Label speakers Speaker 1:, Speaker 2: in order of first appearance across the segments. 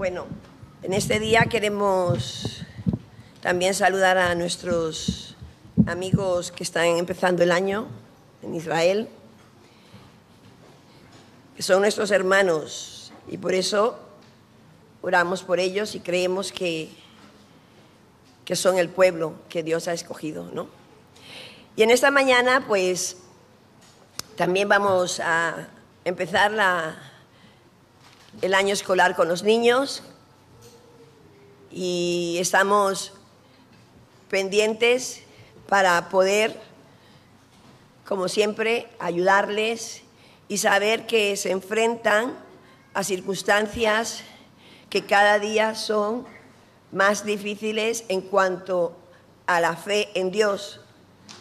Speaker 1: Bueno, en este día queremos también saludar a nuestros amigos que están empezando el año en Israel, que son nuestros hermanos y por eso oramos por ellos y creemos que, que son el pueblo que Dios ha escogido, ¿no? Y en esta mañana, pues, también vamos a empezar la, el año escolar con los niños y estamos pendientes para poder, como siempre, ayudarles y saber que se enfrentan a circunstancias que cada día son más difíciles en cuanto a la fe en Dios,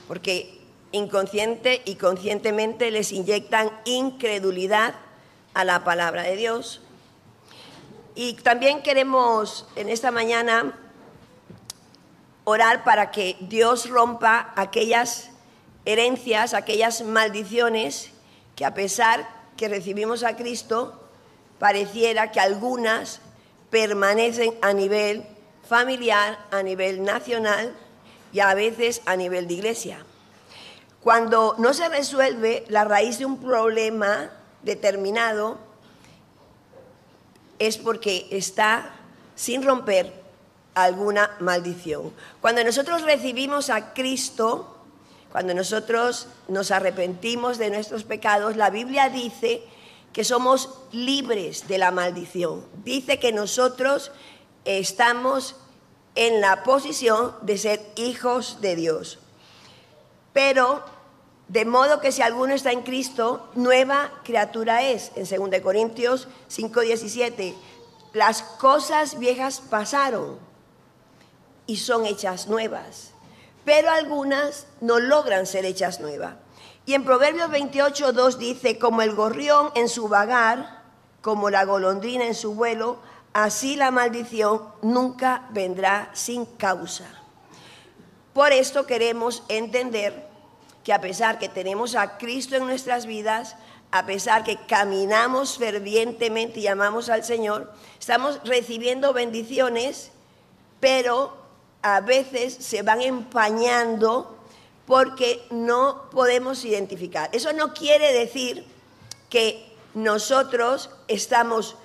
Speaker 1: porque inconsciente y conscientemente les inyectan incredulidad a la palabra de Dios. Y también queremos en esta mañana orar para que Dios rompa aquellas herencias, aquellas maldiciones que a pesar que recibimos a Cristo, pareciera que algunas permanecen a nivel familiar, a nivel nacional y a veces a nivel de iglesia. Cuando no se resuelve la raíz de un problema determinado, es porque está sin romper alguna maldición. Cuando nosotros recibimos a Cristo, cuando nosotros nos arrepentimos de nuestros pecados, la Biblia dice que somos libres de la maldición. Dice que nosotros estamos en la posición de ser hijos de Dios. Pero de modo que si alguno está en Cristo, nueva criatura es. En 2 Corintios 5:17, las cosas viejas pasaron y son hechas nuevas, pero algunas no logran ser hechas nuevas. Y en Proverbios 28:2 dice, como el gorrión en su vagar, como la golondrina en su vuelo, así la maldición nunca vendrá sin causa. Por esto queremos entender que a pesar que tenemos a Cristo en nuestras vidas, a pesar que caminamos fervientemente y amamos al Señor, estamos recibiendo bendiciones, pero a veces se van empañando porque no podemos identificar. Eso no quiere decir que nosotros estamos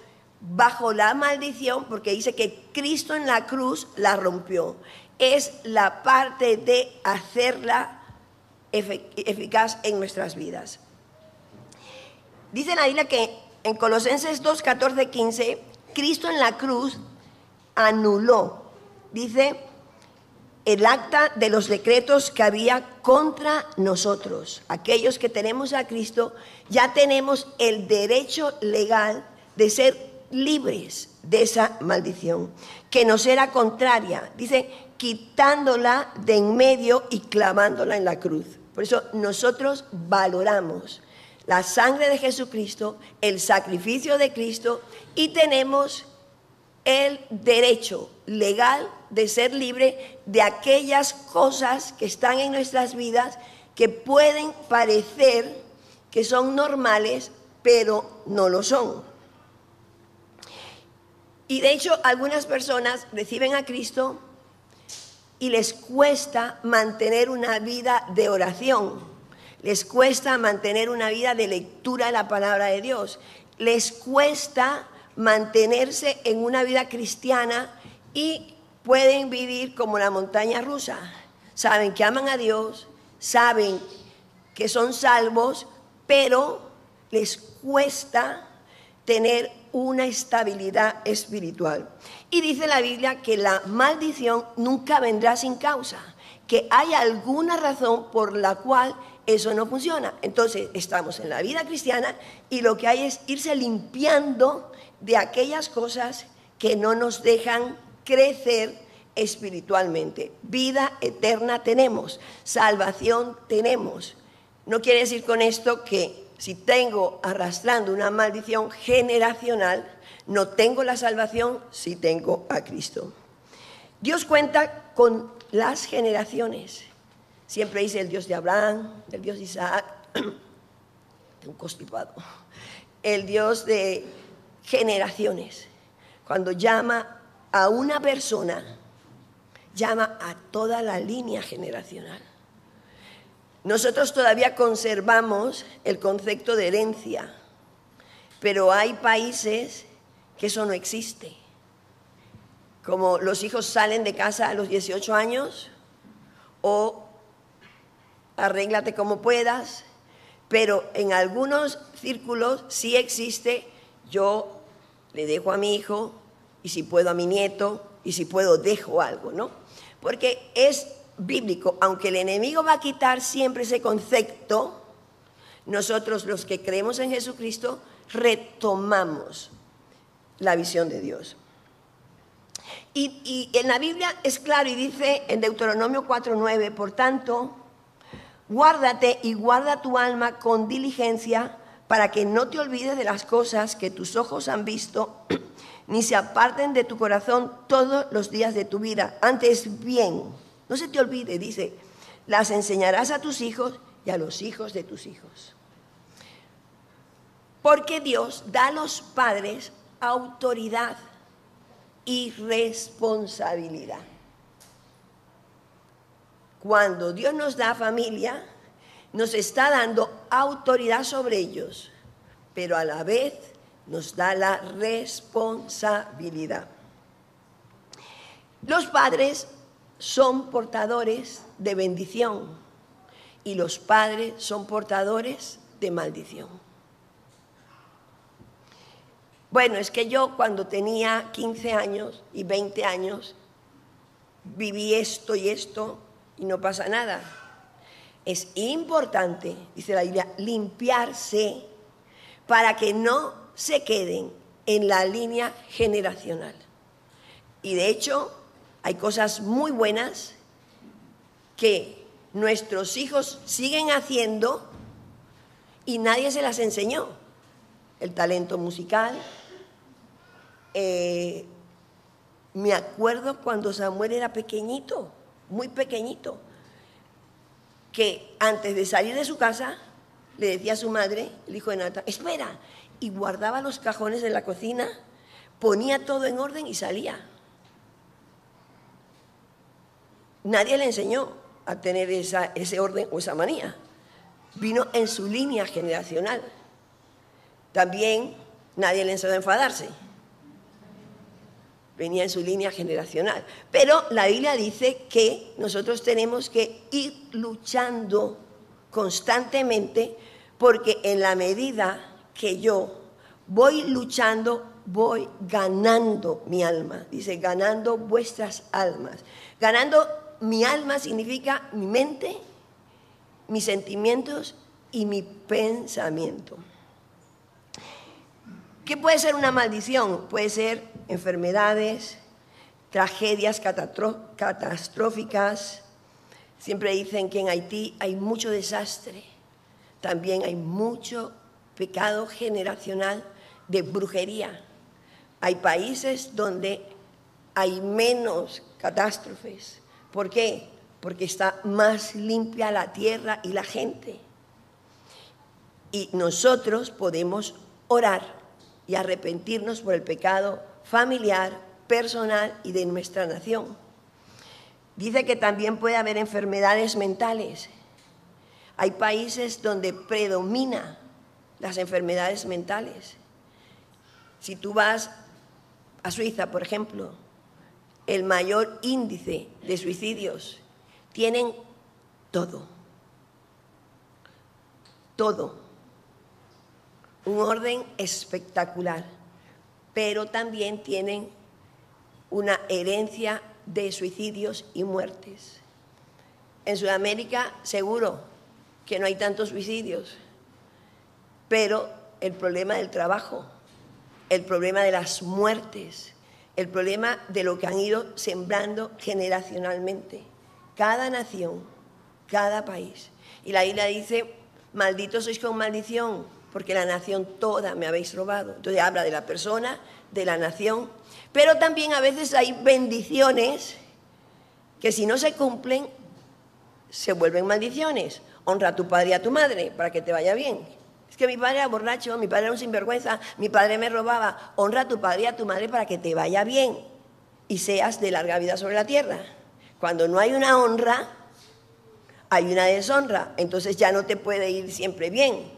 Speaker 1: bajo la maldición, porque dice que Cristo en la cruz la rompió. Es la parte de hacerla eficaz en nuestras vidas. Dice la Biblia que en Colosenses 2, 14, 15, Cristo en la cruz anuló, dice, el acta de los decretos que había contra nosotros. Aquellos que tenemos a Cristo, ya tenemos el derecho legal de ser libres de esa maldición, que nos era contraria. Dice, quitándola de en medio y clavándola en la cruz. Por eso nosotros valoramos la sangre de Jesucristo, el sacrificio de Cristo y tenemos el derecho legal de ser libre de aquellas cosas que están en nuestras vidas que pueden parecer que son normales, pero no lo son. Y de hecho algunas personas reciben a Cristo y les cuesta mantener una vida de oración, les cuesta mantener una vida de lectura de la palabra de Dios, les cuesta mantenerse en una vida cristiana y pueden vivir como la montaña rusa. Saben que aman a Dios, saben que son salvos, pero les cuesta tener una estabilidad espiritual. Y dice la Biblia que la maldición nunca vendrá sin causa, que hay alguna razón por la cual eso no funciona. Entonces estamos en la vida cristiana y lo que hay es irse limpiando de aquellas cosas que no nos dejan crecer espiritualmente. Vida eterna tenemos, salvación tenemos. No quiere decir con esto que si tengo arrastrando una maldición generacional, no tengo la salvación si tengo a Cristo. Dios cuenta con las generaciones. Siempre dice el Dios de Abraham, el Dios de Isaac, un constipado, el Dios de generaciones. cuando llama a una persona, llama a toda la línea generacional. Nosotros todavía conservamos el concepto de herencia, pero hay países que eso no existe. Como los hijos salen de casa a los 18 años o arréglate como puedas, pero en algunos círculos sí existe, yo le dejo a mi hijo y si puedo a mi nieto y si puedo dejo algo, ¿no? Porque es bíblico, aunque el enemigo va a quitar siempre ese concepto, nosotros los que creemos en Jesucristo retomamos la visión de Dios. Y, en la Biblia es claro y dice en Deuteronomio 4:9, por tanto, guárdate y guarda tu alma con diligencia para que no te olvides de las cosas que tus ojos han visto, ni se aparten de tu corazón todos los días de tu vida. Antes bien, no se te olvide, dice, las enseñarás a tus hijos y a los hijos de tus hijos. Porque Dios da a los padres autoridad y responsabilidad. Cuando Dios nos da familia, nos está dando autoridad sobre ellos, pero a la vez nos da la responsabilidad. Los padres son portadores de bendición y los padres son portadores de maldición. Bueno, es que yo cuando tenía 15 años y 20 años viví esto y esto y no pasa nada. Es importante, dice la Biblia, limpiarse para que no se queden en la línea generacional. Y de hecho, hay cosas muy buenas que nuestros hijos siguen haciendo y nadie se las enseñó. El talento musical. Eh, me acuerdo cuando Samuel era pequeñito, muy pequeñito, que antes de salir de su casa le decía a su madre, el hijo de Nata, espera, y guardaba los cajones de la cocina, ponía todo en orden y salía. Nadie le enseñó a tener ese orden o esa manía. Vino en su línea generacional. También nadie le enseñó a enfadarse. Venía en su línea generacional. Pero la Biblia dice que nosotros tenemos que ir luchando constantemente porque en la medida que yo voy luchando, voy ganando mi alma. Dice, ganando vuestras almas. Ganando mi alma significa mi mente, mis sentimientos y mi pensamiento. ¿Qué puede ser una maldición? Puede ser enfermedades, tragedias catastróficas. Siempre dicen que en Haití hay mucho desastre, también hay mucho pecado generacional de brujería. Hay países donde hay menos catástrofes, ¿Por qué? Porque está más limpia la tierra y la gente. Y nosotros podemos orar y arrepentirnos por el pecado familiar, personal y de nuestra nación. Dice que también puede haber enfermedades mentales. Hay países donde predomina las enfermedades mentales. Si tú vas a Suiza, por ejemplo, el mayor índice de suicidios. Tienen todo. Todo. Un orden espectacular. Pero también tienen una herencia de suicidios y muertes. En Sudamérica seguro que no hay tantos suicidios, pero el problema del trabajo, el problema de las muertes, el problema de lo que han ido sembrando generacionalmente. Cada nación, cada país. Y la Biblia dice, malditos sois con maldición, porque la nación toda me habéis robado. Entonces habla de la persona, de la nación, pero también a veces hay bendiciones que si no se cumplen, se vuelven maldiciones. Honra a tu padre y a tu madre para que te vaya bien. Es que mi padre era borracho, mi padre era un sinvergüenza, mi padre me robaba. Honra a tu padre y a tu madre para que te vaya bien y seas de larga vida sobre la tierra. Cuando no hay una honra, hay una deshonra. Entonces ya no te puede ir siempre bien.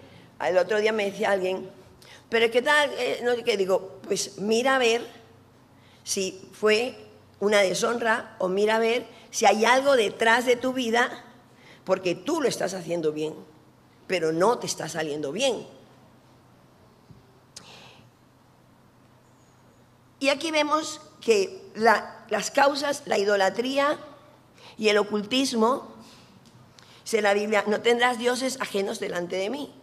Speaker 1: El otro día me decía alguien, pero ¿qué tal? Eh, no, que digo, pues mira a ver si fue una deshonra o mira a ver si hay algo detrás de tu vida porque tú lo estás haciendo bien pero no te está saliendo bien. Y aquí vemos que las causas, la idolatría y el ocultismo, dice la Biblia, no tendrás dioses ajenos delante de mí.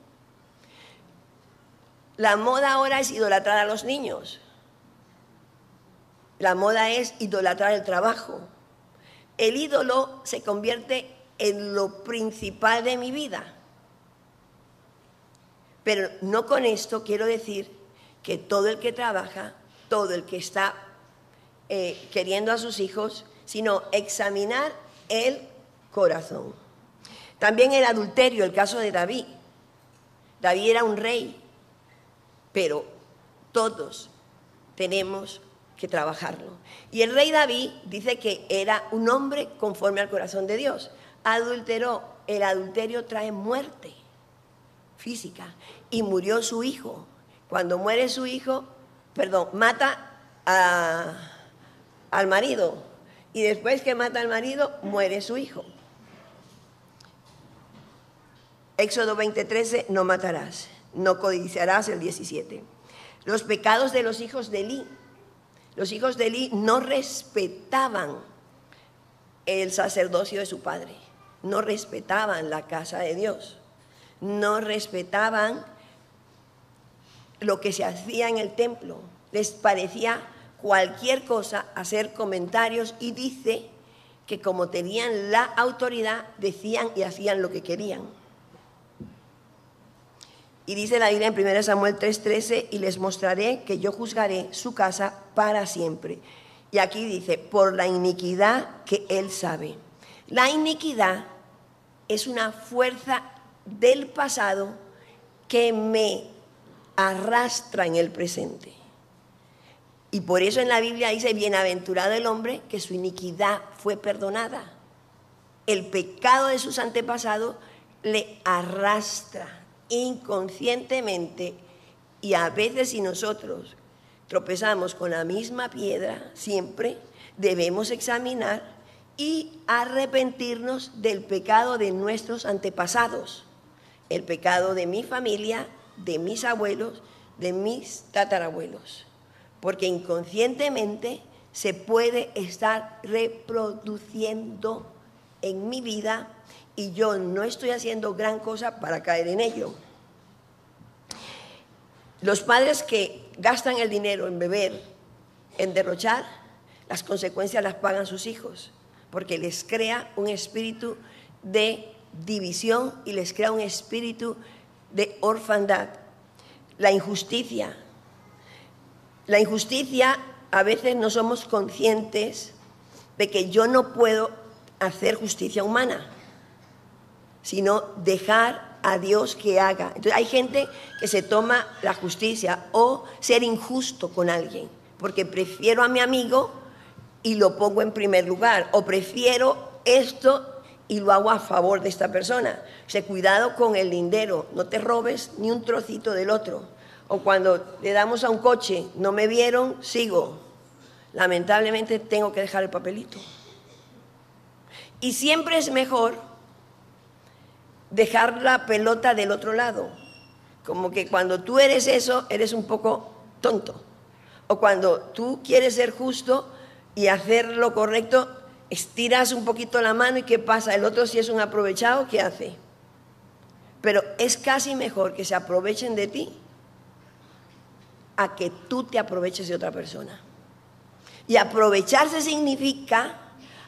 Speaker 1: La moda ahora es idolatrar a los niños. La moda es idolatrar el trabajo. El ídolo se convierte en lo principal de mi vida. Pero no con esto quiero decir que todo el que trabaja, todo el que está eh, queriendo a sus hijos, sino examinar el corazón. También el adulterio, el caso de David. David era un rey, pero todos tenemos que trabajarlo. Y el rey David dice que era un hombre conforme al corazón de Dios. Adulteró. El adulterio trae muerte física. Y murió su hijo. Cuando muere su hijo, perdón, mata al marido. Y después que mata al marido, muere su hijo. Éxodo 20:13, no matarás, no codiciarás el 17. Los pecados de los hijos de Eli. Los hijos de Eli no respetaban el sacerdocio de su padre, no respetaban la casa de Dios no respetaban lo que se hacía en el templo. Les parecía cualquier cosa hacer comentarios y dice que como tenían la autoridad, decían y hacían lo que querían. Y dice la Biblia en 1 Samuel 3:13, y les mostraré que yo juzgaré su casa para siempre. Y aquí dice, por la iniquidad que él sabe. La iniquidad es una fuerza del pasado que me arrastra en el presente. Y por eso en la Biblia dice, bienaventurado el hombre que su iniquidad fue perdonada. El pecado de sus antepasados le arrastra inconscientemente y a veces si nosotros tropezamos con la misma piedra, siempre debemos examinar y arrepentirnos del pecado de nuestros antepasados el pecado de mi familia, de mis abuelos, de mis tatarabuelos. Porque inconscientemente se puede estar reproduciendo en mi vida y yo no estoy haciendo gran cosa para caer en ello. Los padres que gastan el dinero en beber, en derrochar, las consecuencias las pagan sus hijos, porque les crea un espíritu de división y les crea un espíritu de orfandad. La injusticia. La injusticia a veces no somos conscientes de que yo no puedo hacer justicia humana, sino dejar a Dios que haga. Entonces hay gente que se toma la justicia o ser injusto con alguien, porque prefiero a mi amigo y lo pongo en primer lugar, o prefiero esto y lo hago a favor de esta persona. O cuidado con el lindero, no te robes ni un trocito del otro. O cuando le damos a un coche, no me vieron, sigo. Lamentablemente tengo que dejar el papelito. Y siempre es mejor dejar la pelota del otro lado. Como que cuando tú eres eso, eres un poco tonto. O cuando tú quieres ser justo y hacer lo correcto, estiras un poquito la mano y ¿qué pasa? El otro si es un aprovechado, ¿qué hace? Pero es casi mejor que se aprovechen de ti a que tú te aproveches de otra persona. Y aprovecharse significa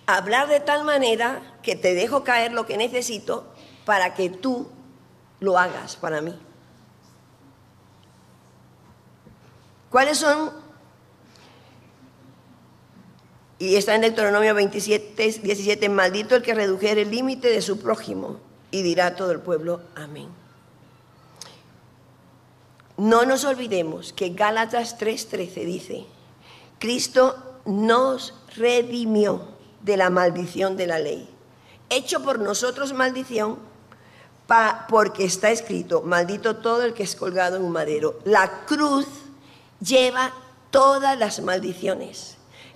Speaker 1: hablar de tal manera que te dejo caer lo que necesito para que tú lo hagas para mí. ¿Cuáles son y está en Deuteronomio 27, 17, maldito el que redujere el límite de su prójimo. Y dirá todo el pueblo, amén. no nos olvidemos que Gálatas 3:13 dice, Cristo nos redimió de la maldición de la ley, hecho por nosotros maldición, porque está escrito, maldito todo el que es colgado en un madero. La cruz lleva todas las maldiciones.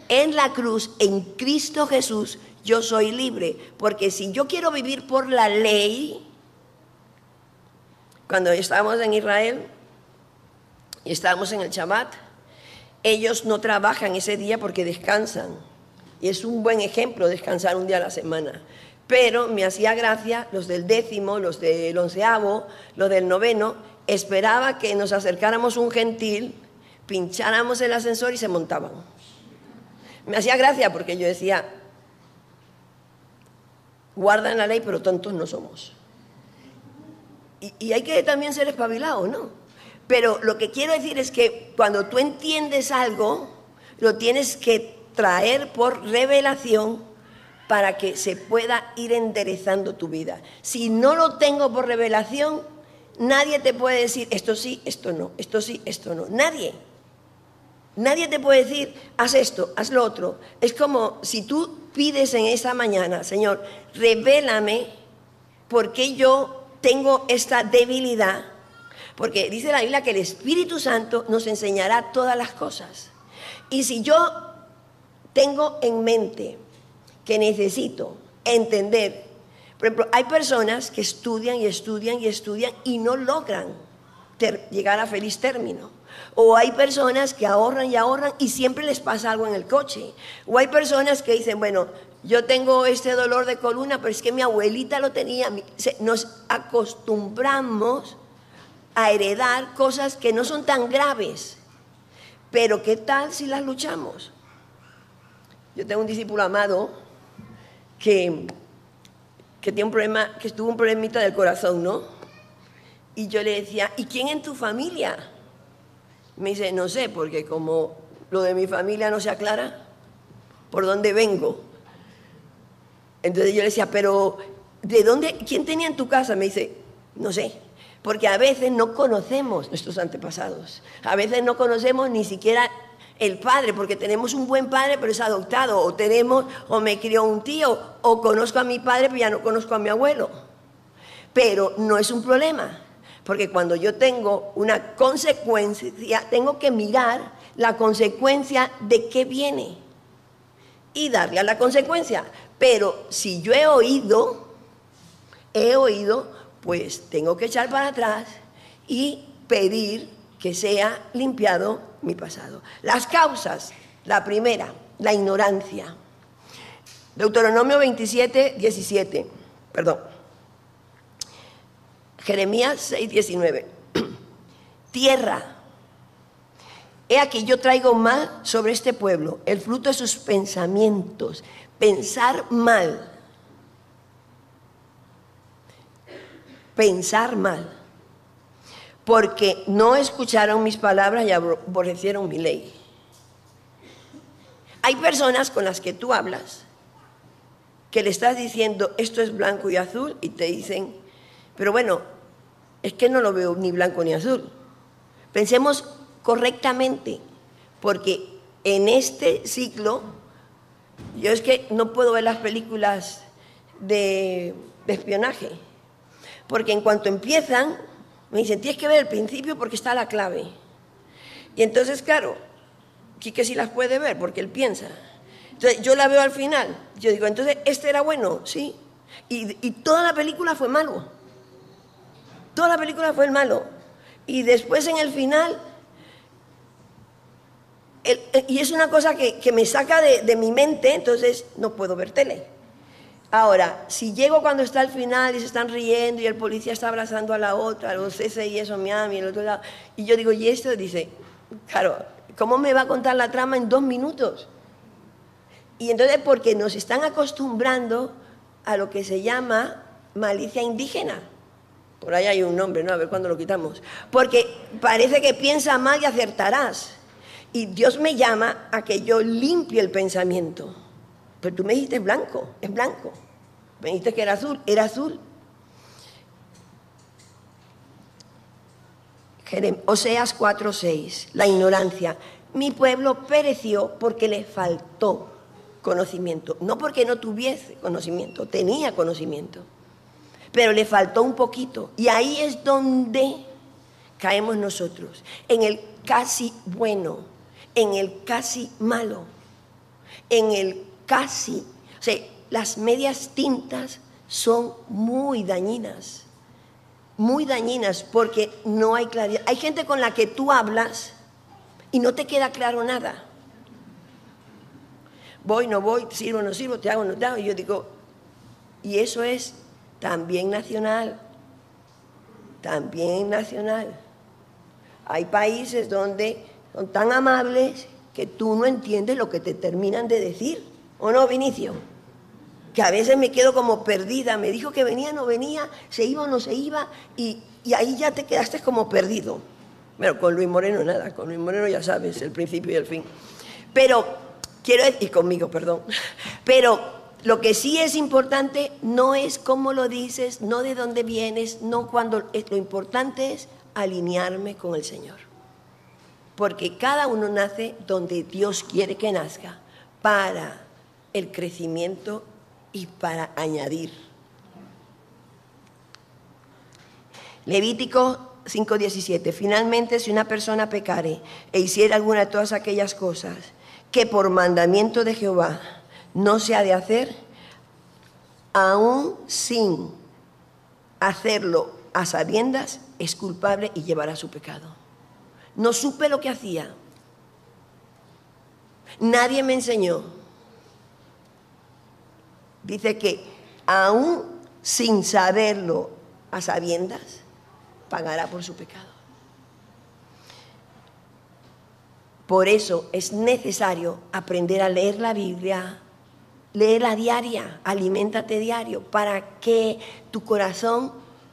Speaker 1: En la cruz, en Cristo Jesús, yo soy libre, porque si yo quiero vivir por la ley, cuando estábamos en Israel y estábamos en el Shabbat, ellos no trabajan ese día porque descansan. Y es un buen ejemplo descansar un día a la semana. Pero me hacía gracia los del décimo, los del onceavo, los del noveno, esperaba que nos acercáramos un gentil, pincháramos el ascensor y se montaban. Me hacía gracia porque yo decía, guardan la ley, pero tontos no somos. Y, hay que también ser espabilado, ¿no? Pero lo que quiero decir es que cuando tú entiendes algo, lo tienes que traer por revelación para que se pueda ir enderezando tu vida. Si no lo tengo por revelación, nadie te puede decir esto sí, esto no, esto sí, esto no. Nadie. Nadie te puede decir, haz esto, haz lo otro. Es como si tú pides en esa mañana, Señor, revélame por qué yo tengo esta debilidad. Porque dice la Biblia que el Espíritu Santo nos enseñará todas las cosas. Y si yo tengo en mente que necesito entender. Por ejemplo, hay personas que estudian y estudian y estudian y no logran llegar a feliz término. O hay personas que ahorran y ahorran y siempre les pasa algo en el coche. O hay personas que dicen, bueno, yo tengo este dolor de columna, pero es que mi abuelita lo tenía. Nos acostumbramos a heredar cosas que no son tan graves. Pero ¿qué tal si las luchamos? Yo tengo un discípulo amado que, que tiene un problema, que estuvo un problemita del corazón, ¿no? Y yo le decía, ¿y quién en tu familia? Me dice, no sé, porque como lo de mi familia no se aclara, ¿por dónde vengo? Entonces yo le decía, pero ¿de dónde? ¿Quién tenía en tu casa? Me dice, no sé, porque a veces no conocemos nuestros antepasados, a veces no conocemos ni siquiera el padre, porque tenemos un buen padre, pero es adoptado, o tenemos, o me crió un tío, o conozco a mi padre, pero ya no conozco a mi abuelo. Pero no es un problema, porque cuando yo tengo una consecuencia, tengo que mirar la consecuencia de qué viene y darle a la consecuencia. Pero si yo he oído, he oído, pues tengo que echar para atrás y pedir que sea limpiado mi pasado. Las causas, la primera, la ignorancia. Deuteronomio 27, 17, perdón. Jeremías 6, 19. Tierra. He aquí yo traigo mal sobre este pueblo, el fruto de sus pensamientos. Pensar mal. Pensar mal porque no escucharon mis palabras y aborrecieron mi ley. Hay personas con las que tú hablas que le estás diciendo esto es blanco y azul y te dicen, pero bueno, es que no lo veo ni blanco ni azul. Pensemos correctamente, porque en este ciclo, yo es que no puedo ver las películas de, espionaje, porque en cuanto empiezan, me dicen, tienes que ver el principio porque está la clave. Y entonces, claro, Quique sí las puede ver porque él piensa. Entonces, yo la veo al final. Yo digo, entonces, ¿este era bueno? Sí. Y, toda la película fue malo. Toda la película fue el malo. Y después en el final, y es una cosa que, me saca de, de mi mente, entonces no puedo ver tele. Ahora, si llego cuando está al final y se están riendo y el policía está abrazando a la otra, los CSI eso, Miami, el otro lado, y yo digo, ¿y esto? Dice, claro, ¿cómo me va a contar la trama en dos minutos? Y entonces, porque nos están acostumbrando a lo que se llama malicia indígena. Por ahí hay un nombre, ¿no? A ver cuándo lo quitamos. Porque parece que piensa mal y acertarás. Y Dios me llama a que yo limpie el pensamiento. Pero tú me dijiste blanco, es blanco. Me dijiste que era azul, era azul. Oseas 4:6, la ignorancia. Mi pueblo pereció porque le faltó conocimiento, no porque no tuviese conocimiento, tenía conocimiento, pero le faltó un poquito. Y ahí es donde caemos nosotros, en el casi bueno, en el casi malo, en el casi, o sea, las medias tintas son muy dañinas, muy dañinas porque no hay claridad. Hay gente con la que tú hablas y no te queda claro nada. Voy, no voy, sirvo, no sirvo, te hago, no te hago. Y yo digo, y eso es también nacional, también nacional. Hay países donde son tan amables que tú no entiendes lo que te terminan de decir. ¿O no, Vinicio? Que a veces me quedo como perdida. Me dijo que venía, no venía, se iba o no se iba, y, y ahí ya te quedaste como perdido. Bueno, con Luis Moreno nada, con Luis Moreno ya sabes, el principio y el fin. Pero, quiero decir, y conmigo, perdón, pero lo que sí es importante no es cómo lo dices, no de dónde vienes, no cuando, lo importante es alinearme con el Señor. Porque cada uno nace donde Dios quiere que nazca para el crecimiento y para añadir. Levítico 5:17. Finalmente, si una persona pecare e hiciera alguna de todas aquellas cosas que por mandamiento de Jehová no se ha de hacer, aún sin hacerlo a sabiendas, es culpable y llevará su pecado. No supe lo que hacía. Nadie me enseñó. Dice que aún sin saberlo a sabiendas, pagará por su pecado. Por eso es necesario aprender a leer la Biblia, leerla diaria, aliméntate diario, para que tu corazón,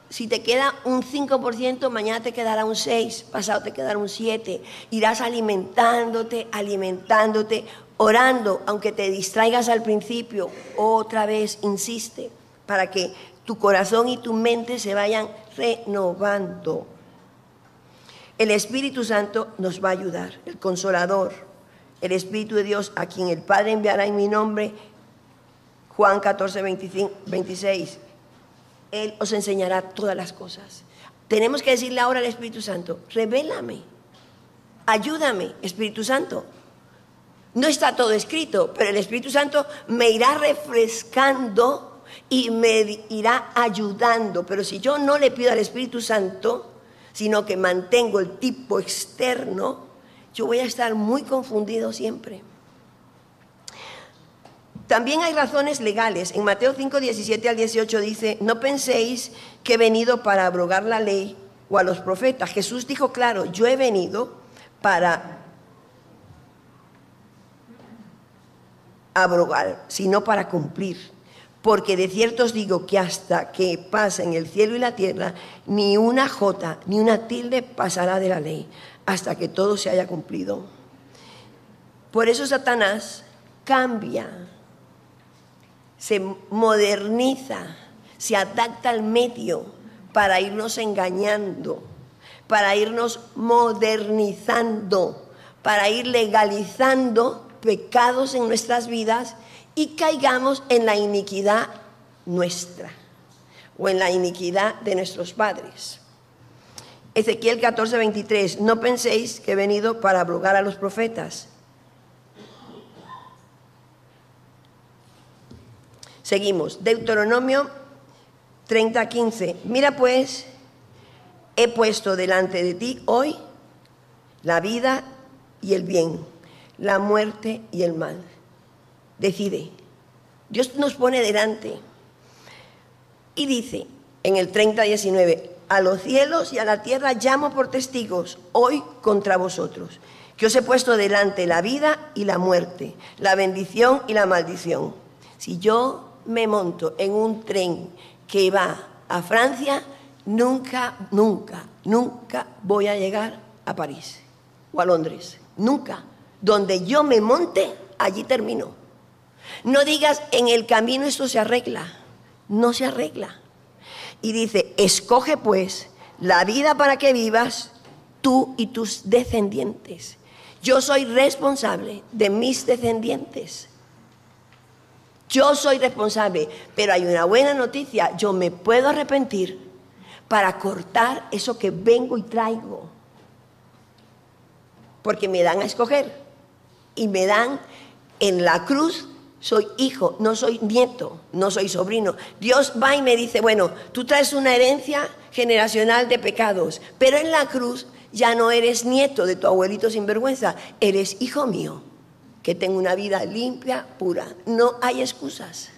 Speaker 1: si te queda un 5%, mañana te quedará un 6, pasado te quedará un 7. Irás alimentándote, alimentándote, orando, aunque te distraigas al principio, otra vez insiste, para que tu corazón y tu mente se vayan renovando. El Espíritu Santo nos va a ayudar, el consolador, el Espíritu de Dios, a quien el Padre enviará en mi nombre, Juan 14, 26. Él os enseñará todas las cosas. Tenemos que decirle ahora al Espíritu Santo, revélame, ayúdame, Espíritu Santo. No está todo escrito, pero el Espíritu Santo me irá refrescando y me irá ayudando. Pero si yo no le pido al Espíritu Santo, sino que mantengo el tipo externo, yo voy a estar muy confundido siempre. También hay razones legales. En Mateo 5, 17 al 18 dice, no penséis que he venido para abrogar la ley o a los profetas. Jesús dijo, claro, yo he venido para abrogar, sino para cumplir porque de cierto os digo que hasta que pasen el cielo y la tierra, ni una jota ni una tilde pasará de la ley, hasta que todo se haya cumplido. Por eso Satanás cambia, se moderniza, se adapta al medio para irnos engañando, para irnos modernizando, para ir legalizando pecados en nuestras vidas y caigamos en la iniquidad nuestra o en la iniquidad de nuestros padres. Ezequiel 14, 23, no penséis que he venido para abrogar a los profetas. Seguimos, Deuteronomio 30, 15, mira pues, he puesto delante de ti hoy la vida y el bien, la muerte y el mal decide. Dios nos pone delante y dice en el 30-19, a los cielos y a la tierra llamo por testigos hoy contra vosotros, que os he puesto delante la vida y la muerte, la bendición y la maldición. Si yo me monto en un tren que va a Francia, nunca, nunca, nunca voy a llegar a París o a Londres. Nunca. Donde yo me monte, allí termino. No digas, en el camino esto se arregla. No se arregla. Y dice, escoge pues la vida para que vivas tú y tus descendientes. Yo soy responsable de mis descendientes. Yo soy responsable, pero hay una buena noticia, yo me puedo arrepentir para cortar eso que vengo y traigo. Porque me dan a escoger y me dan en la cruz soy hijo, no soy nieto, no soy sobrino. Dios va y me dice, bueno, tú traes una herencia generacional de pecados, pero en la cruz ya no eres nieto de tu abuelito sin vergüenza, eres hijo mío, que tengo una vida limpia, pura. No hay excusas.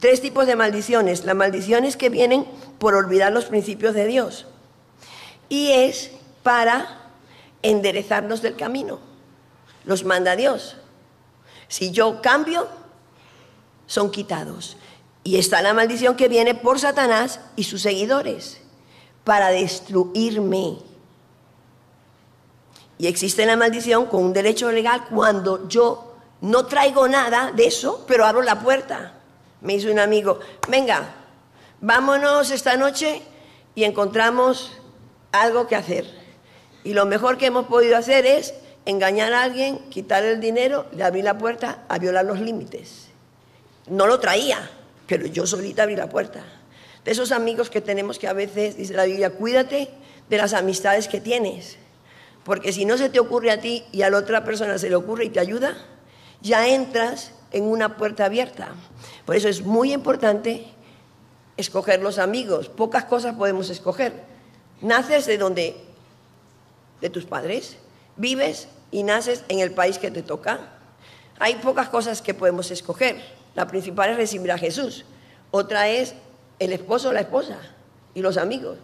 Speaker 1: Tres tipos de maldiciones. Las maldiciones que vienen por olvidar los principios de Dios. Y es para enderezarnos del camino. Los manda Dios. Si yo cambio, son quitados. Y está la maldición que viene por Satanás y sus seguidores para destruirme. Y existe la maldición con un derecho legal cuando yo no traigo nada de eso, pero abro la puerta. Me dice un amigo, venga, vámonos esta noche y encontramos algo que hacer. Y lo mejor que hemos podido hacer es engañar a alguien, quitarle el dinero, le abrí la puerta a violar los límites. No lo traía, pero yo solita abrí la puerta. De esos amigos que tenemos que a veces, dice la Biblia, cuídate de las amistades que tienes. Porque si no se te ocurre a ti y a la otra persona se le ocurre y te ayuda, ya entras en una puerta abierta. Por eso es muy importante escoger los amigos. Pocas cosas podemos escoger. Naces de donde, de tus padres, vives y naces en el país que te toca. Hay pocas cosas que podemos escoger. La principal es recibir a Jesús. Otra es el esposo o la esposa y los amigos.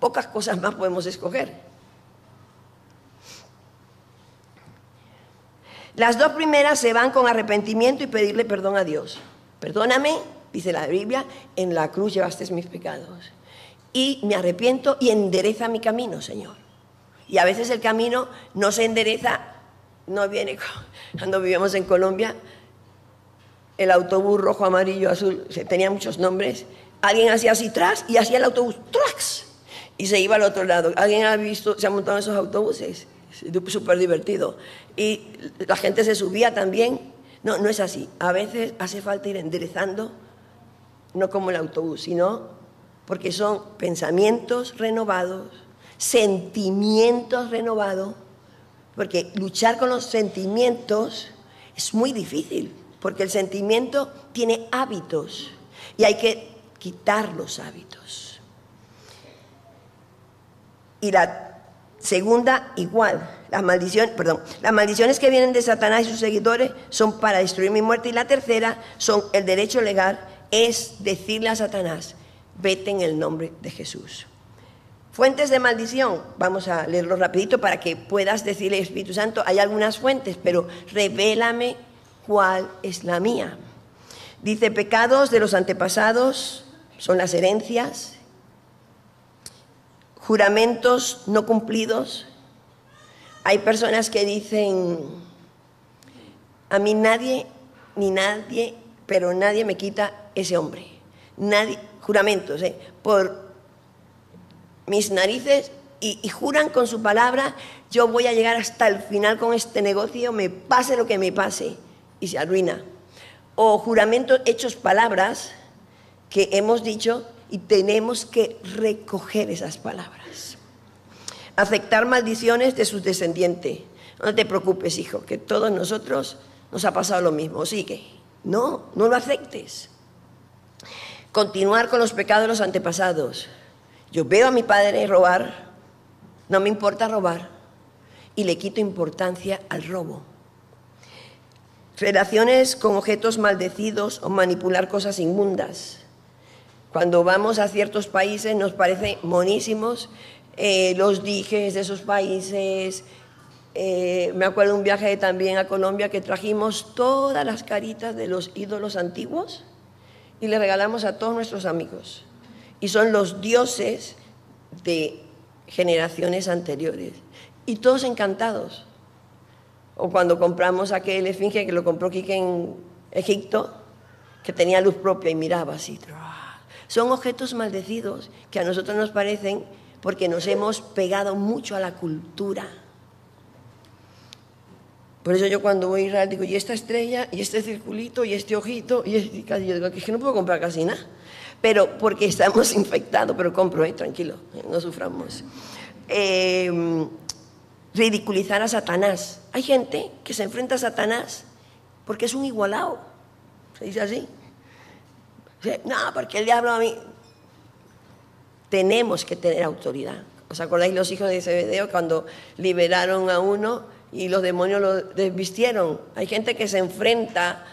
Speaker 1: Pocas cosas más podemos escoger. Las dos primeras se van con arrepentimiento y pedirle perdón a Dios. Perdóname, dice la Biblia, en la cruz llevaste mis pecados. Y me arrepiento y endereza mi camino, Señor. Y a veces el camino no se endereza, no viene cuando vivíamos en Colombia, el autobús rojo, amarillo, azul, tenía muchos nombres, alguien hacía así tras y hacía el autobús trax y se iba al otro lado. ¿Alguien ha visto, se ha montado en esos autobuses? Súper divertido. Y la gente se subía también. No, no es así. A veces hace falta ir enderezando, no como el autobús, sino porque son pensamientos renovados, sentimientos renovados, porque luchar con los sentimientos es muy difícil, porque el sentimiento tiene hábitos y hay que quitar los hábitos. Y la segunda, igual. Las maldiciones, perdón, las maldiciones que vienen de Satanás y sus seguidores son para destruir mi muerte. Y la tercera son el derecho legal, es decirle a Satanás, vete en el nombre de Jesús. Fuentes de maldición, vamos a leerlo rapidito para que puedas decirle, Espíritu Santo, hay algunas fuentes, pero revélame cuál es la mía. Dice, pecados de los antepasados, son las herencias, juramentos no cumplidos. Hay personas que dicen, a mí nadie, ni nadie, pero nadie me quita ese hombre. Nadie, juramentos, ¿eh? por mis narices y, y, juran con su palabra, yo voy a llegar hasta el final con este negocio, me pase lo que me pase, y se arruina. O juramentos hechos palabras, que hemos dicho y tenemos que recoger esas palabras. Aceptar maldiciones de sus descendientes. No te preocupes, hijo, que todos nosotros nos ha pasado lo mismo. Sigue. No, no lo aceptes. Continuar con los pecados de los antepasados. Yo veo a mi padre robar, no me importa robar, y le quito importancia al robo. Relaciones con objetos maldecidos o manipular cosas inmundas. Cuando vamos a ciertos países nos parecen monísimos eh, los dijes de esos países. Eh, me acuerdo un viaje también a Colombia que trajimos todas las caritas de los ídolos antiguos y le regalamos a todos nuestros amigos. Y son los dioses de generaciones anteriores. Y todos encantados. O cuando compramos aquel esfinge que lo compró Quique en Egipto, que tenía luz propia y miraba así. Son objetos maldecidos que a nosotros nos parecen porque nos hemos pegado mucho a la cultura. Por eso yo cuando voy a Israel digo, y esta estrella, y este circulito, y este ojito, y este... Yo digo, que es que no puedo comprar casi nada. Pero porque estamos infectados, pero compro, eh, tranquilo, no suframos. Eh, ridiculizar a Satanás. Hay gente que se enfrenta a Satanás porque es un igualado. Se dice así. No, porque el diablo a mí. Tenemos que tener autoridad. ¿Os acordáis los hijos de Zebedeo cuando liberaron a uno y los demonios lo desvistieron? Hay gente que se enfrenta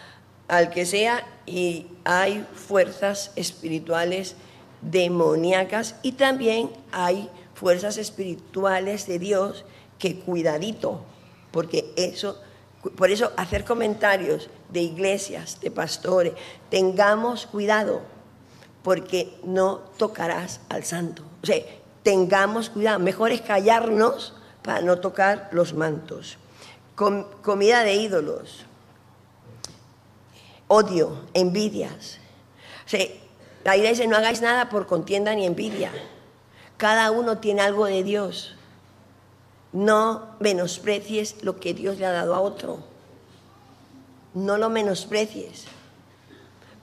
Speaker 1: al que sea y hay fuerzas espirituales demoníacas y también hay fuerzas espirituales de Dios que cuidadito, porque eso, por eso hacer comentarios de iglesias, de pastores, tengamos cuidado, porque no tocarás al santo. O sea, tengamos cuidado, mejor es callarnos para no tocar los mantos. comida de ídolos, odio, envidias. O sea, la iglesia no hagáis nada por contienda ni envidia. Cada uno tiene algo de Dios. No menosprecies lo que Dios le ha dado a otro. No lo menosprecies.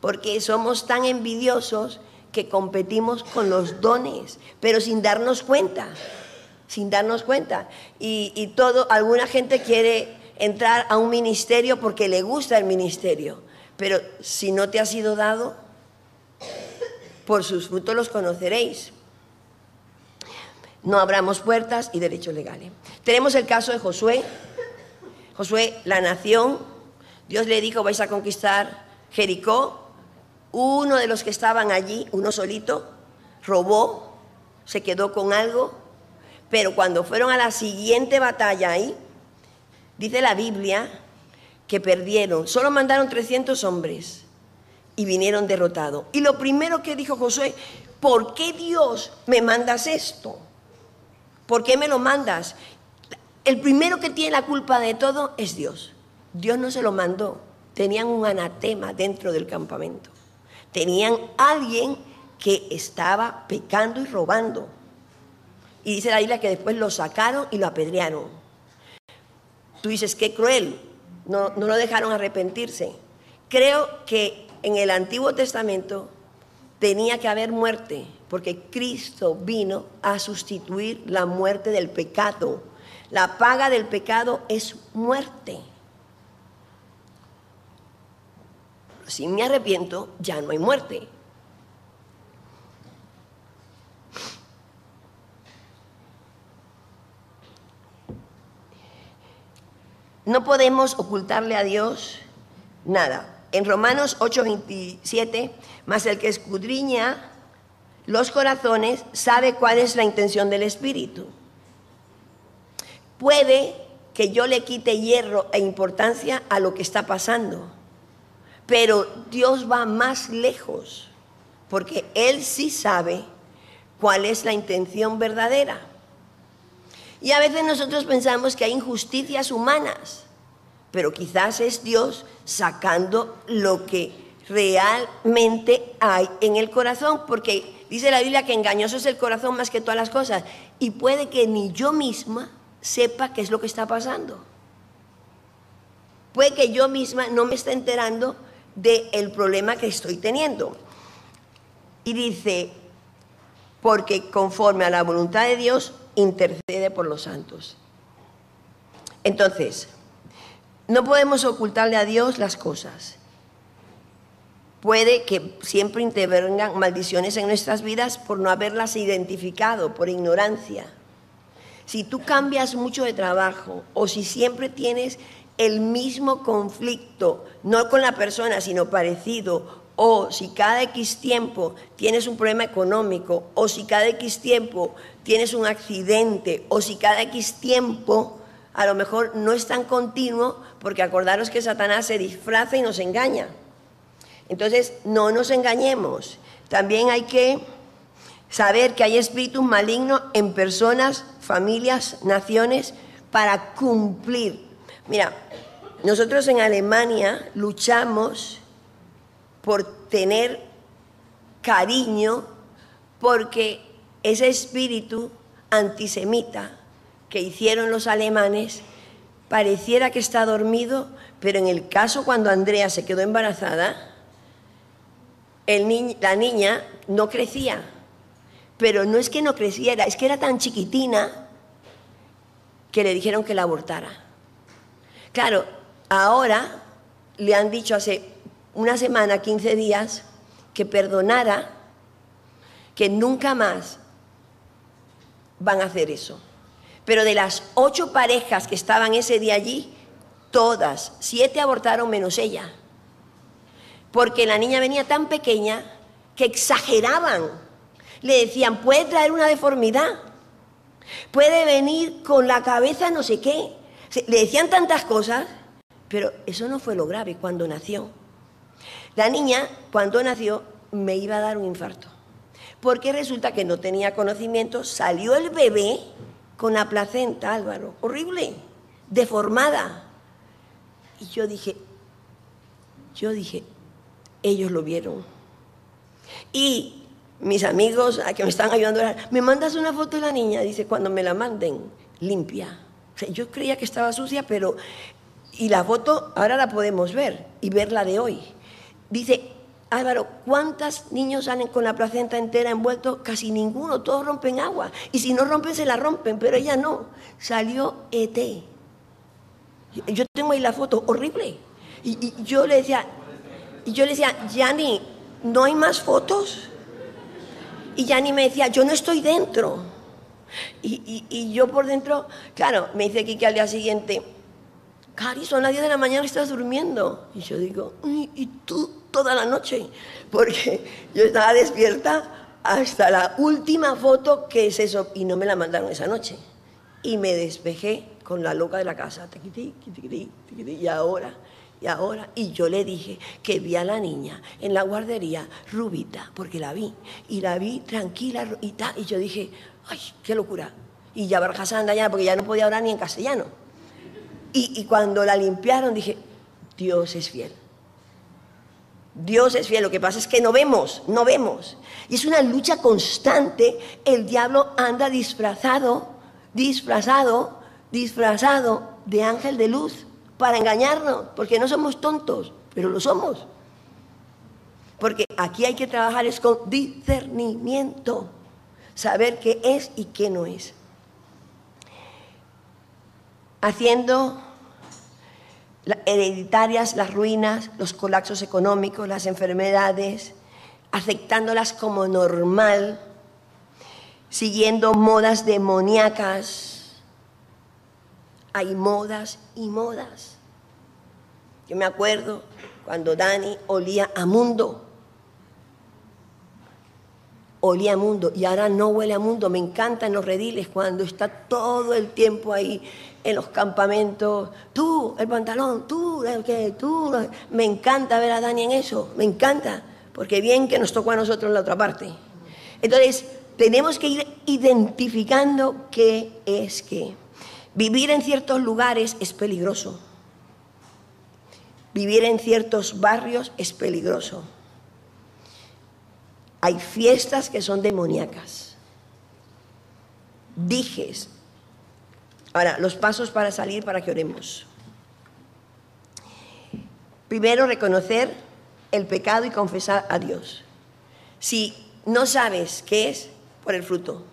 Speaker 1: Porque somos tan envidiosos que competimos con los dones, pero sin darnos cuenta. Sin darnos cuenta. Y, todo, alguna gente quiere entrar a un ministerio porque le gusta el ministerio. Pero si no te ha sido dado, por sus frutos los conoceréis no abramos puertas y derechos legales. Tenemos el caso de Josué. Josué, la nación, Dios le dijo, vais a conquistar Jericó. Uno de los que estaban allí, uno solito, robó, se quedó con algo, pero cuando fueron a la siguiente batalla ahí, dice la Biblia que perdieron, solo mandaron 300 hombres y vinieron derrotados. Y lo primero que dijo Josué, ¿por qué Dios me mandas esto? ¿Por qué me lo mandas? El primero que tiene la culpa de todo es Dios. Dios no se lo mandó. Tenían un anatema dentro del campamento. Tenían alguien que estaba pecando y robando. Y dice la Biblia que después lo sacaron y lo apedrearon. Tú dices, qué cruel. No, no lo dejaron arrepentirse. Creo que en el Antiguo Testamento tenía que haber muerte, porque Cristo vino a sustituir la muerte del pecado. La paga del pecado es muerte. Si me arrepiento, ya no hay muerte. No podemos ocultarle a Dios nada. En Romanos 8:27, más el que escudriña los corazones sabe cuál es la intención del Espíritu. Puede que yo le quite hierro e importancia a lo que está pasando, pero Dios va más lejos, porque Él sí sabe cuál es la intención verdadera. Y a veces nosotros pensamos que hay injusticias humanas, pero quizás es Dios sacando lo que realmente hay en el corazón, porque dice la Biblia que engañoso es el corazón más que todas las cosas, y puede que ni yo misma sepa qué es lo que está pasando. Puede que yo misma no me esté enterando del problema que estoy teniendo. Y dice, porque conforme a la voluntad de Dios, intercede por los santos. Entonces, no podemos ocultarle a Dios las cosas. Puede que siempre intervengan maldiciones en nuestras vidas por no haberlas identificado, por ignorancia. Si tú cambias mucho de trabajo o si siempre tienes el mismo conflicto, no con la persona, sino parecido, o si cada X tiempo tienes un problema económico, o si cada X tiempo tienes un accidente, o si cada X tiempo a lo mejor no es tan continuo, porque acordaros que Satanás se disfraza y nos engaña. Entonces, no nos engañemos. También hay que saber que hay espíritus malignos en personas, familias, naciones, para cumplir. Mira, nosotros en Alemania luchamos por tener cariño porque ese espíritu antisemita que hicieron los alemanes pareciera que está dormido, pero en el caso cuando Andrea se quedó embarazada, la niña no crecía, pero no es que no creciera, es que era tan chiquitina que le dijeron que la abortara. Claro, ahora le han dicho hace una semana, 15 días, que perdonara, que nunca más van a hacer eso. Pero de las ocho parejas que estaban ese día allí, todas, siete abortaron menos ella. Porque la niña venía tan pequeña que exageraban. Le decían, puede traer una deformidad, puede venir con la cabeza no sé qué. Le decían tantas cosas, pero eso no fue lo grave cuando nació. La niña, cuando nació, me iba a dar un infarto. Porque resulta que no tenía conocimiento, salió el bebé con la placenta, Álvaro, horrible, deformada. Y yo dije, yo dije, ellos lo vieron. Y mis amigos a que me están ayudando, me mandas una foto de la niña, dice, cuando me la manden, limpia. Yo creía que estaba sucia, pero... Y la foto ahora la podemos ver y verla de hoy. Dice, Álvaro, ¿cuántos niños salen con la placenta entera envuelto? Casi ninguno, todos rompen agua. Y si no rompen, se la rompen, pero ella no. Salió ET. Yo tengo ahí la foto, horrible. Y, yo le decía, y yo le decía, Yanni, ¿no hay más fotos? Y Yanni me decía, yo no estoy dentro. Y, yo por dentro, claro, me dice Kiki al día siguiente, Cari, son las 10 de la mañana y estás durmiendo. Y yo digo, ¿y tú toda la noche, porque yo estaba despierta hasta la última foto que es eso, y no me la mandaron esa noche. Y me despejé con la loca de la casa, y ahora, y ahora, y yo le dije que vi a la niña en la guardería rubita, porque la vi, y la vi tranquila, y, y yo dije, ay, qué locura. Y ya Barjas anda ya, porque ya no podía hablar ni en castellano. Y, y cuando la limpiaron dije, Dios es fiel. Dios es fiel, lo que pasa es que no vemos, no vemos. Y es una lucha constante. El diablo anda disfrazado, disfrazado, disfrazado de ángel de luz para engañarnos, porque no somos tontos, pero lo somos. Porque aquí hay que trabajar es con discernimiento, saber qué es y qué no es. Haciendo hereditarias, las ruinas, los colapsos económicos, las enfermedades, aceptándolas como normal, siguiendo modas demoníacas. Hay modas y modas. Yo me acuerdo cuando Dani olía a mundo. Olía a mundo y ahora no huele a mundo. Me encantan los rediles cuando está todo el tiempo ahí en los campamentos, tú, el pantalón, tú, el que, tú. Me encanta ver a Dani en eso, me encanta, porque bien que nos tocó a nosotros en la otra parte. Entonces, tenemos que ir identificando qué es qué. Vivir en ciertos lugares es peligroso. Vivir en ciertos barrios es peligroso. Hay fiestas que son demoníacas. Dijes, Ahora, los pasos para salir para que oremos. Primero, reconocer el pecado y confesar a Dios. Si no sabes qué es, por el fruto,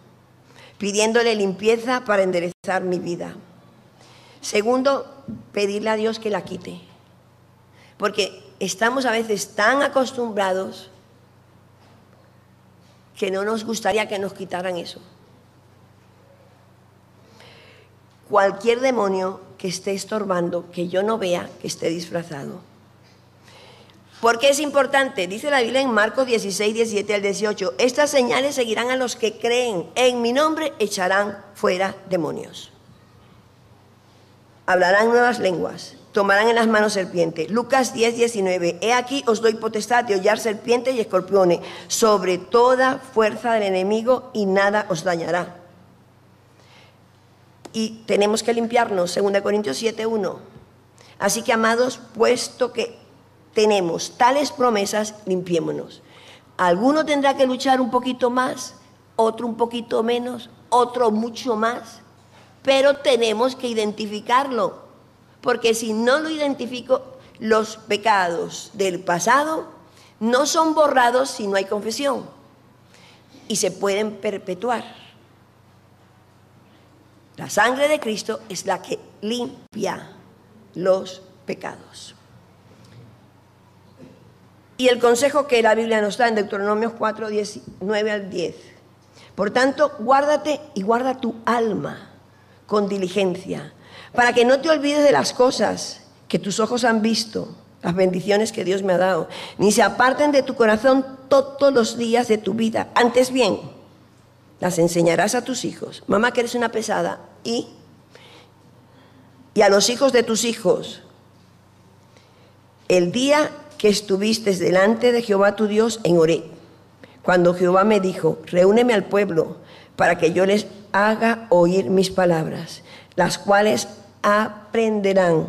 Speaker 1: pidiéndole limpieza para enderezar mi vida. Segundo, pedirle a Dios que la quite. Porque estamos a veces tan acostumbrados que no nos gustaría que nos quitaran eso. cualquier demonio que esté estorbando, que yo no vea, que esté disfrazado. ¿Por qué es importante? Dice la Biblia en Marcos 16, 17 al 18, estas señales seguirán a los que creen, en mi nombre echarán fuera demonios. Hablarán nuevas lenguas, tomarán en las manos serpiente. Lucas 10, 19, he aquí os doy potestad de hollar serpientes y escorpiones sobre toda fuerza del enemigo y nada os dañará y tenemos que limpiarnos, 2 Corintios 7.1. Así que, amados, puesto que tenemos tales promesas, limpiémonos. Alguno tendrá que luchar un poquito más, otro un poquito menos, otro mucho más, pero tenemos que identificarlo, porque si no lo identifico, los pecados del pasado no son borrados si no hay confesión y se pueden perpetuar. La sangre de Cristo es la que limpia los pecados. Y el consejo que la Biblia nos da en Deuteronomio 4, 9 al 10. Por tanto, guárdate y guarda tu alma con diligencia, para que no te olvides de las cosas que tus ojos han visto, las bendiciones que Dios me ha dado, ni se aparten de tu corazón todos los días de tu vida. Antes bien, las enseñarás a tus hijos. Mamá, que eres una pesada. Y, y a los hijos de tus hijos. El día que estuviste delante de Jehová tu Dios en Oré, cuando Jehová me dijo, reúneme al pueblo para que yo les haga oír mis palabras, las cuales aprenderán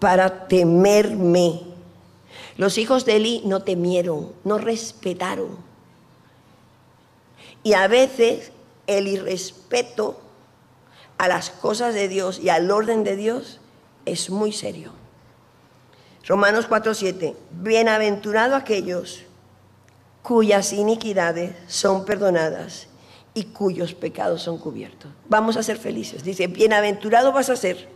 Speaker 1: para temerme. Los hijos de Eli no temieron, no respetaron. Y a veces el irrespeto a las cosas de Dios y al orden de Dios es muy serio. Romanos 4:7. Bienaventurado aquellos cuyas iniquidades son perdonadas y cuyos pecados son cubiertos. Vamos a ser felices. Dice, bienaventurado vas a ser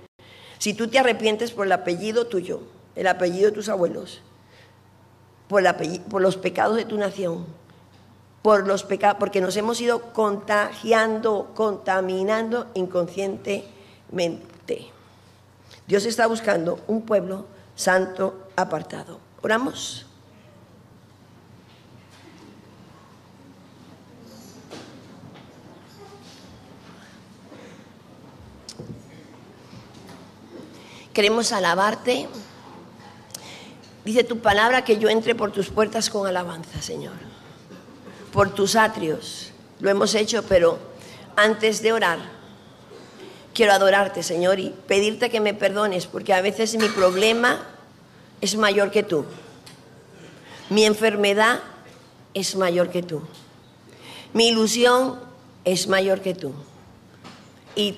Speaker 1: si tú te arrepientes por el apellido tuyo, el apellido de tus abuelos, por, los pecados de tu nación, por los pecados, porque nos hemos ido contagiando, contaminando inconscientemente. Dios está buscando un pueblo santo apartado. Oramos. Queremos alabarte. Dice tu palabra que yo entre por tus puertas con alabanza, Señor. Por tus atrios. Lo hemos hecho, pero antes de orar, quiero adorarte, Señor, y pedirte que me perdones, porque a veces mi problema es mayor que tú. Mi enfermedad es mayor que tú. Mi ilusión es mayor que tú. Y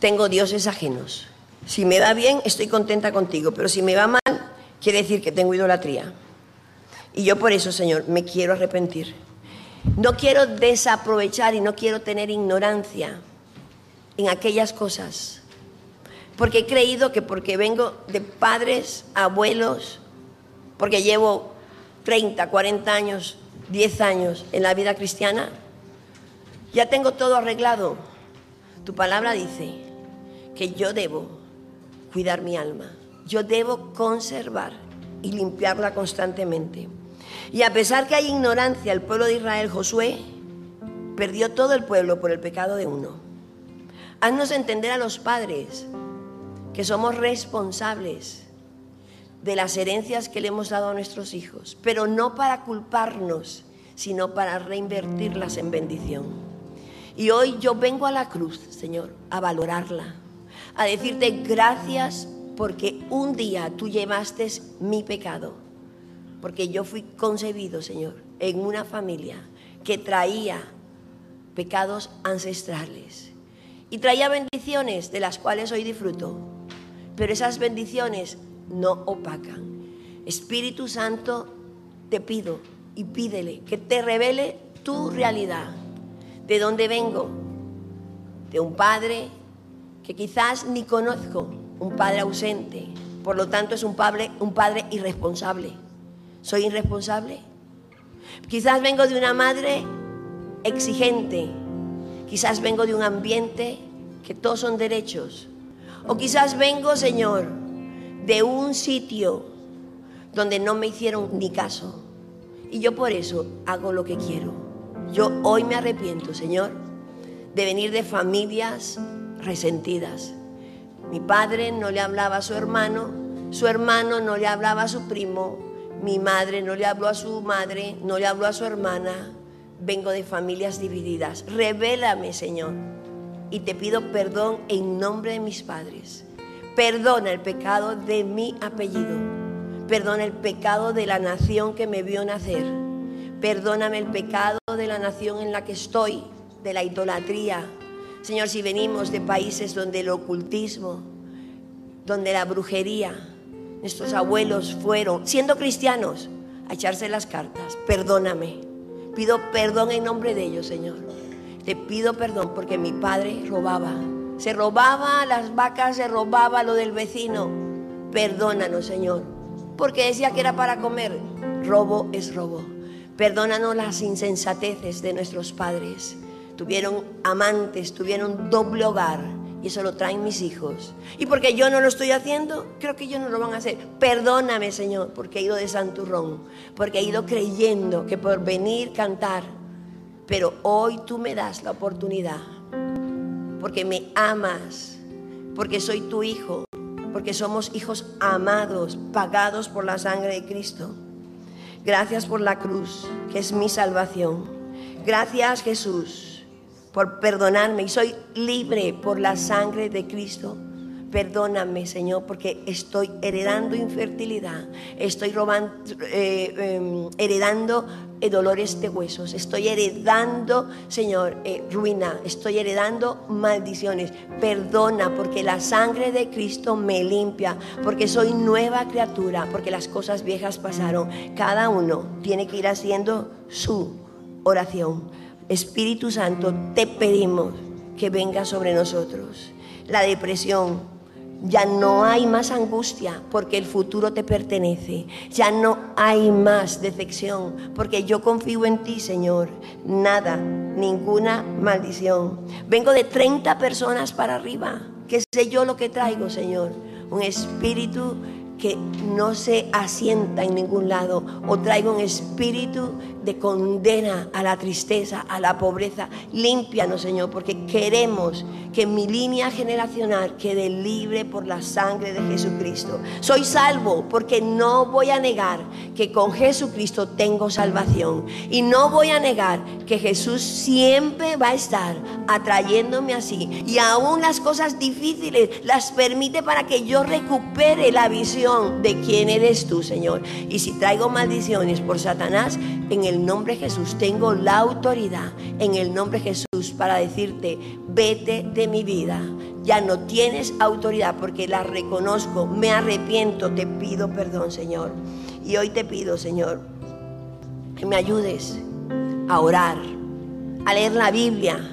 Speaker 1: tengo dioses ajenos. Si me va bien, estoy contenta contigo, pero si me va mal, quiere decir que tengo idolatría. Y yo por eso, Señor, me quiero arrepentir. No quiero desaprovechar y no quiero tener ignorancia en aquellas cosas. Porque he creído que porque vengo de padres, abuelos, porque llevo 30, 40 años, 10 años en la vida cristiana, ya tengo todo arreglado. Tu palabra dice que yo debo cuidar mi alma. Yo debo conservar y limpiarla constantemente. Y a pesar que hay ignorancia, el pueblo de Israel, Josué, perdió todo el pueblo por el pecado de uno. Haznos entender a los padres que somos responsables de las herencias que le hemos dado a nuestros hijos, pero no para culparnos, sino para reinvertirlas en bendición. Y hoy yo vengo a la cruz, Señor, a valorarla, a decirte gracias porque un día tú llevaste mi pecado, porque yo fui concebido, Señor, en una familia que traía pecados ancestrales y traía bendiciones de las cuales hoy disfruto, pero esas bendiciones no opacan. Espíritu Santo, te pido y pídele que te revele tu realidad, de dónde vengo, de un padre que quizás ni conozco, un padre ausente, por lo tanto es un padre, un padre irresponsable. ¿Soy irresponsable? Quizás vengo de una madre exigente, quizás vengo de un ambiente que todos son derechos, o quizás vengo, Señor, de un sitio donde no me hicieron ni caso. Y yo por eso hago lo que quiero. Yo hoy me arrepiento, Señor, de venir de familias resentidas. Mi padre no le hablaba a su hermano, su hermano no le hablaba a su primo, mi madre no le habló a su madre, no le habló a su hermana. Vengo de familias divididas. Revélame, Señor, y te pido perdón en nombre de mis padres. Perdona el pecado de mi apellido. Perdona el pecado de la nación que me vio nacer Perdóname el pecado de la nación en la que estoy, de la idolatría. Señor, si venimos de países donde el ocultismo, donde la brujería, nuestros abuelos fueron, siendo cristianos, a echarse las cartas, perdóname. Pido perdón en nombre de ellos, Señor. Te pido perdón porque mi padre robaba. Se robaba las vacas, se robaba lo del vecino. Perdónanos, Señor. Porque decía que era para comer. Robo es robo. Perdónanos las insensateces de nuestros padres. Tuvieron amantes, tuvieron doble hogar y eso lo traen mis hijos. Y porque yo no lo estoy haciendo, creo que ellos no lo van a hacer. Perdóname, Señor, porque he ido de santurrón, porque he ido creyendo que por venir cantar, pero hoy tú me das la oportunidad, porque me amas, porque soy tu hijo, porque somos hijos amados, pagados por la sangre de Cristo. Gracias por la cruz, que es mi salvación. Gracias Jesús por perdonarme y soy libre por la sangre de Cristo. Perdóname, Señor, porque estoy heredando infertilidad, estoy robando, eh, em, heredando eh, dolores de huesos, estoy heredando, Señor, eh, ruina, estoy heredando maldiciones. Perdona, porque la sangre de Cristo me limpia, porque soy nueva criatura, porque las cosas viejas pasaron. Cada uno tiene que ir haciendo su oración. Espíritu Santo, te pedimos que venga sobre nosotros. La depresión, ya no hay más angustia porque el futuro te pertenece. Ya no hay más decepción porque yo confío en ti, Señor. Nada, ninguna maldición. Vengo de 30 personas para arriba. ¿Qué sé yo lo que traigo, Señor? Un espíritu que no se asienta en ningún lado o traigo un espíritu de condena a la tristeza, a la pobreza. Límpianos, Señor, porque queremos que mi línea generacional quede libre por la sangre de Jesucristo. Soy salvo porque no voy a negar que con Jesucristo tengo salvación y no voy a negar que Jesús siempre va a estar atrayéndome así y aún las cosas difíciles las permite para que yo recupere la visión de quién eres tú, Señor. Y si traigo maldiciones por Satanás, en el nombre de Jesús tengo la autoridad, en el nombre de Jesús, para decirte, vete de mi vida. Ya no tienes autoridad porque la reconozco, me arrepiento, te pido perdón, Señor. Y hoy te pido, Señor, que me ayudes a orar, a leer la Biblia.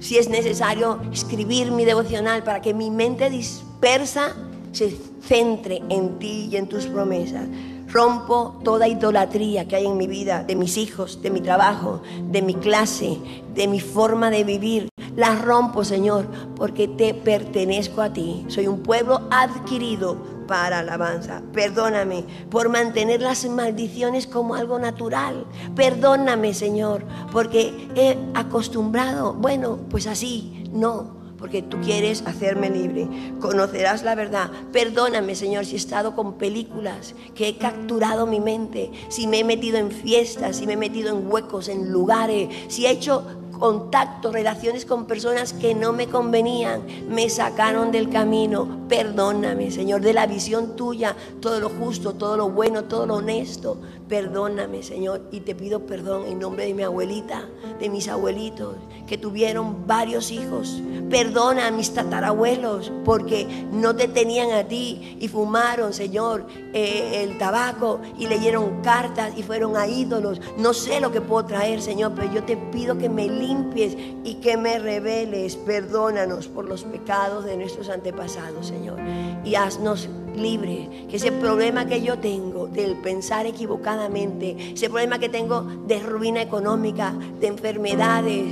Speaker 1: Si es necesario, escribir mi devocional para que mi mente dispersa se centre en ti y en tus promesas. Rompo toda idolatría que hay en mi vida, de mis hijos, de mi trabajo, de mi clase, de mi forma de vivir. La rompo, Señor, porque te pertenezco a ti. Soy un pueblo adquirido para alabanza. Perdóname por mantener las maldiciones como algo natural. Perdóname, Señor, porque he acostumbrado, bueno, pues así, no porque tú quieres hacerme libre. Conocerás la verdad. Perdóname, Señor, si he estado con películas, que he capturado mi mente, si me he metido en fiestas, si me he metido en huecos, en lugares, si he hecho contactos, relaciones con personas que no me convenían, me sacaron del camino. Perdóname, Señor, de la visión tuya, todo lo justo, todo lo bueno, todo lo honesto. Perdóname, Señor, y te pido perdón en nombre de mi abuelita, de mis abuelitos, que tuvieron varios hijos. Perdona a mis tatarabuelos porque no te tenían a ti y fumaron, Señor, eh, el tabaco y leyeron cartas y fueron a ídolos. No sé lo que puedo traer, Señor, pero yo te pido que me limpies y que me reveles. Perdónanos por los pecados de nuestros antepasados, Señor, y haznos libre, que ese problema que yo tengo del pensar equivocadamente, ese problema que tengo de ruina económica, de enfermedades,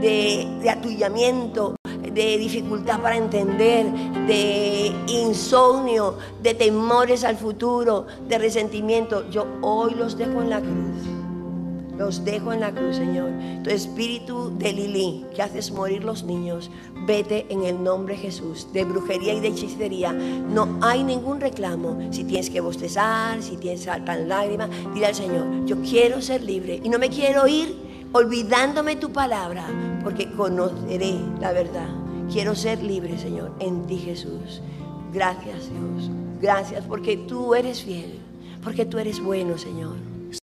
Speaker 1: de, de atullamiento, de dificultad para entender, de insomnio, de temores al futuro, de resentimiento, yo hoy los dejo en la cruz los dejo en la cruz, Señor. Tu espíritu de Lili, que haces morir los niños, vete en el nombre de Jesús. De brujería y de hechicería no hay ningún reclamo. Si tienes que bostezar, si tienes saltar lágrimas, dile al Señor, yo quiero ser libre y no me quiero ir olvidándome tu palabra, porque conoceré la verdad. Quiero ser libre, Señor, en ti Jesús. Gracias, Dios. Gracias porque tú eres fiel, porque tú eres bueno, Señor.